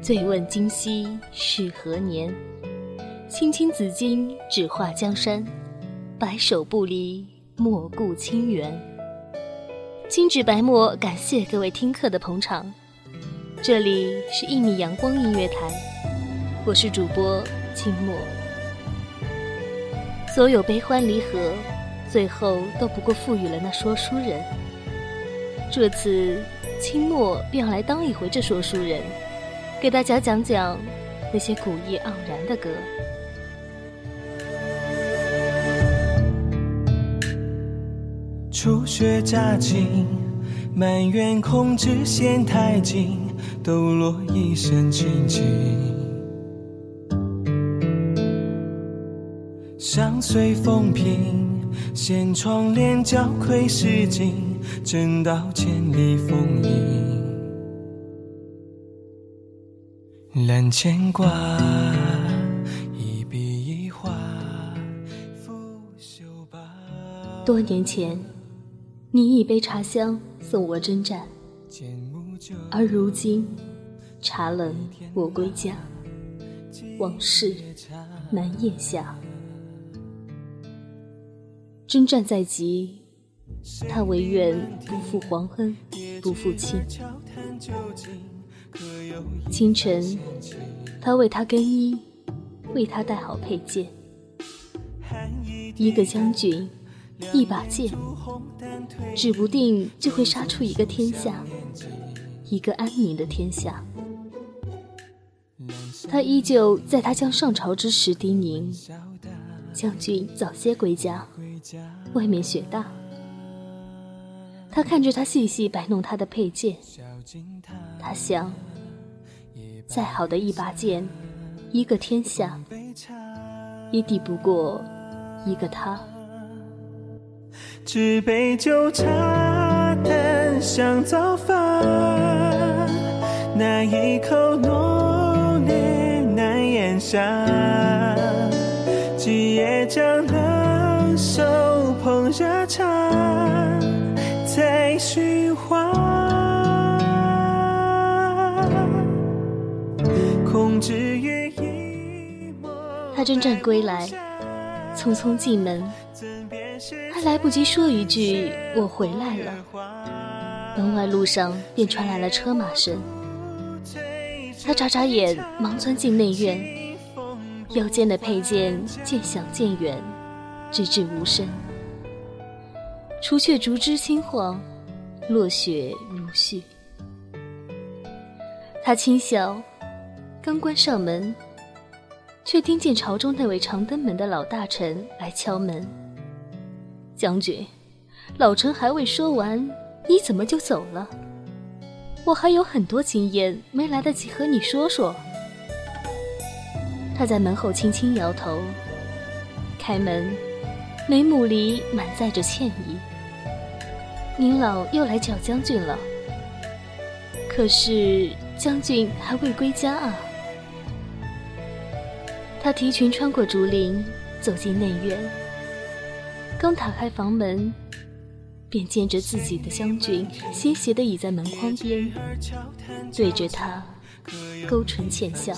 醉问今夕是何年？青青子衿，只画江山，白首不离莫顾清源。精致白墨，感谢各位听课的捧场。这里是一米阳光音乐台，我是主播清墨。所有悲欢离合，最后都不过赋予了那说书人。这次。清末便要来当一回这说书人，给大家讲讲那些古意盎然的歌。初雪乍晴，满园空枝嫌太近，抖落一身清静。相随风平，掀窗帘交窥诗景。正道千里风影，揽牵挂，一笔一画，拂袖罢。多年前，你一杯茶香送我征战，而如今，茶冷我归家，往事难咽下。征战在即。他唯愿不负皇恩，不负卿。清晨，他为他更衣，为他带好佩剑。一个将军，一把剑，指不定就会杀出一个天下，一个安宁的天下。他依旧在他将上朝之时叮咛：将军早些归家，外面雪大。他看着他细细摆弄他的佩剑，他想，再好的一把剑，一个天下，也抵不过一个他。纸杯酒茶淡香早发，那一口浓烈难咽下，几夜将冷手捧热茶。他征战归来，匆匆进门，还来不及说一句“我回来了”，门外路上便传来了车马声。他眨眨眼，忙钻进内院，腰间的佩剑渐响渐远，直至无声。除却竹枝轻晃，落雪如絮。他轻笑，刚关上门，却听见朝中那位长登门的老大臣来敲门。将军，老臣还未说完，你怎么就走了？我还有很多经验没来得及和你说说。他在门后轻轻摇头，开门，眉目里满载着歉意。您老又来找将军了。可是将军还未归家啊。他提裙穿过竹林，走进内院。刚打开房门，便见着自己的将军斜斜地倚在门框边，对着他勾唇浅笑。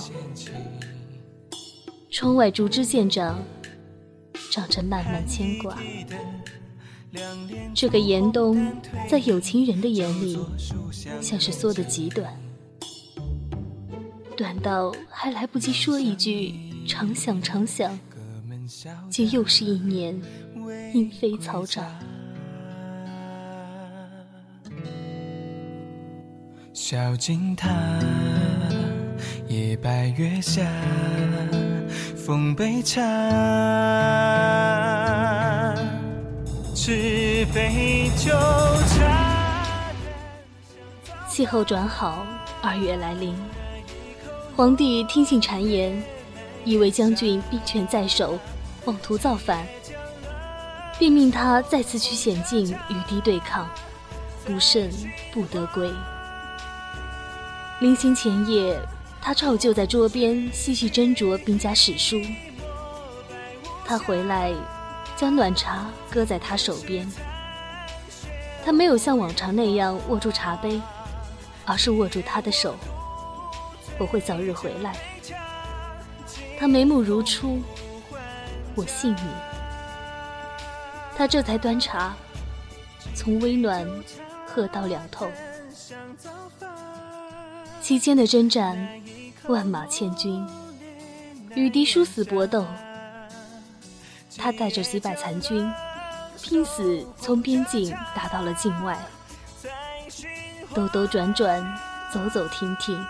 窗外竹枝渐长，长着漫漫牵挂。这个严冬，在有情人的眼里，像是缩得极短，短到还来不及说一句长想常想，就又是一年莺飞草长。小径塔，夜白月下，奉杯茶。杯酒茶。气候转好，二月来临。皇帝听信谗言，以为将军兵权在手，妄图造反，便命他再次去险境与敌对抗，不胜不得归。临行前夜，他照旧在桌边细细斟酌兵家史书。他回来。将暖茶搁在他手边，他没有像往常那样握住茶杯，而是握住他的手。我会早日回来。他眉目如初，我信你。他这才端茶，从微暖喝到凉透。期间的征战，万马千军，与敌殊死搏斗。他带着几百残军，拼死从边境打到了境外，兜兜转转，走走停停，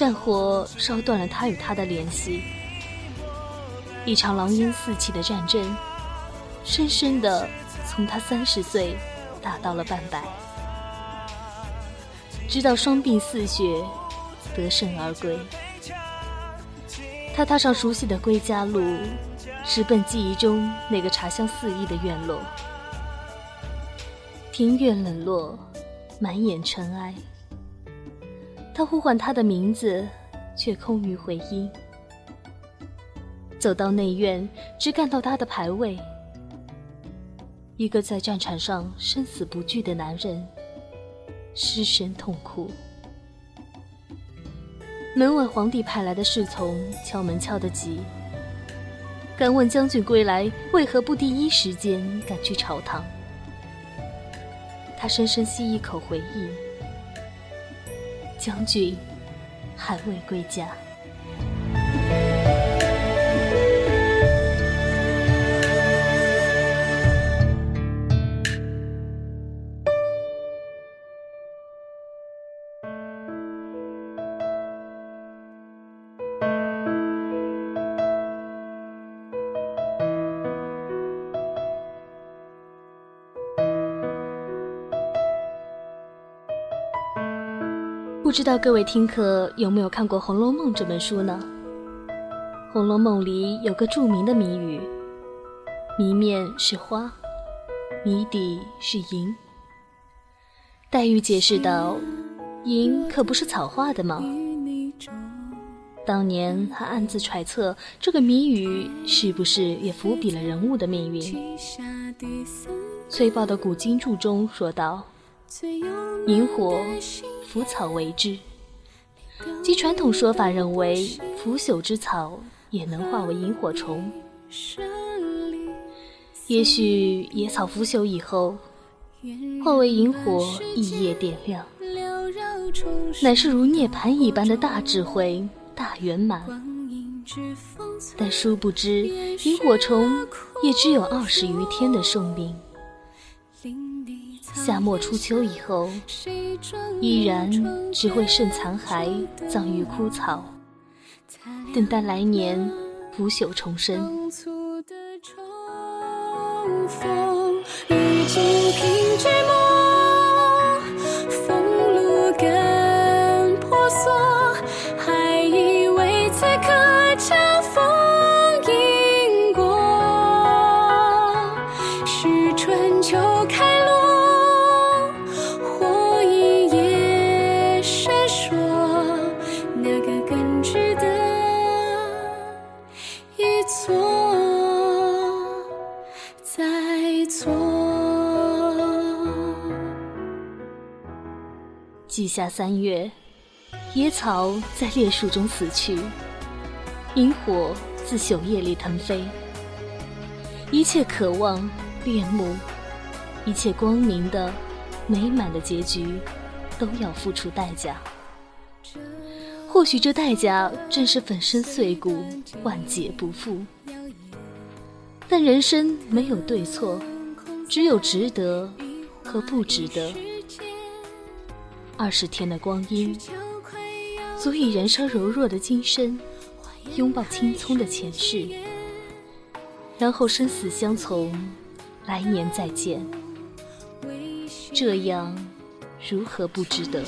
战火烧断了他与他的联系。一场狼烟四起的战争，深深的从他三十岁打到了半百，直到双鬓似雪，得胜而归。他踏上熟悉的归家路。直奔记忆中那个茶香四溢的院落，庭院冷落，满眼尘埃。他呼唤他的名字，却空余回音。走到内院，只看到他的牌位，一个在战场上生死不惧的男人，失声痛哭。门外皇帝派来的侍从敲门敲得急。敢问将军归来，为何不第一时间赶去朝堂？他深深吸一口，回忆：将军还未归家。不知道各位听客有没有看过《红楼梦》这本书呢？《红楼梦》里有个著名的谜语，谜面是花，谜底是银。黛玉解释道：“银可不是草画的吗？”当年还暗自揣测这个谜语是不是也伏笔了人物的命运。崔豹的《古今注》中说道：“萤火。”腐草为之，即传统说法认为，腐朽之草也能化为萤火虫。也许野草腐朽以后，化为萤火，一夜点亮，乃是如涅槃一般的大智慧、大圆满。但殊不知，萤火虫也只有二十余天的寿命。夏末初秋以后，依然只会剩残骸，葬于枯草，等待来年腐朽重生。风已经平寂寞，风露更婆娑，还以为此刻恰逢因果，是春秋开。季夏三月，野草在烈树中死去，萤火自朽叶里腾飞。一切渴望、恋慕，一切光明的、美满的结局，都要付出代价。或许这代价正是粉身碎骨、万劫不复。但人生没有对错，只有值得和不值得。二十天的光阴，足以燃烧柔弱的今生，拥抱青葱的前世，然后生死相从，来年再见。这样，如何不值得？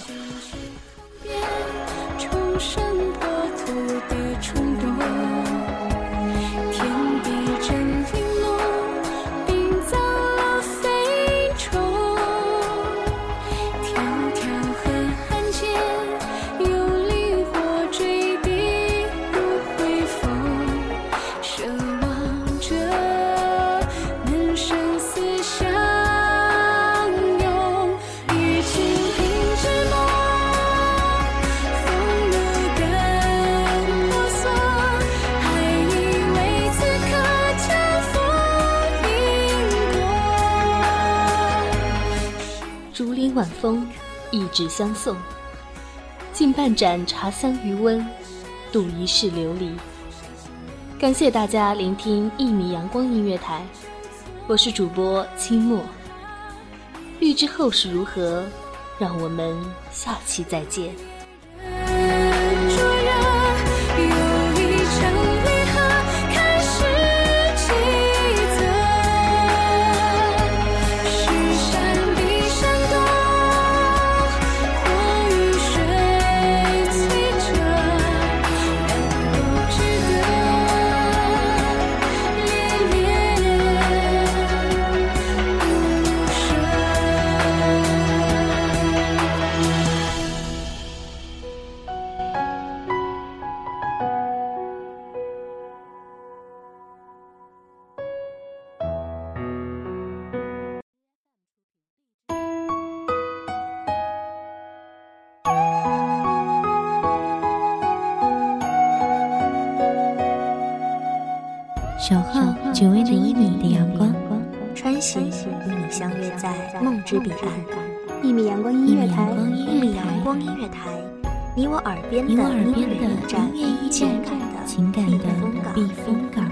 晚风，一纸相送，敬半盏茶香余温，度一世流离。感谢大家聆听一米阳光音乐台，我是主播清末。欲知后事如何，让我们下期再见。梦之彼岸。一米阳光音乐台，一米阳光音乐台，你我耳边的音乐驿站，情感的避风港。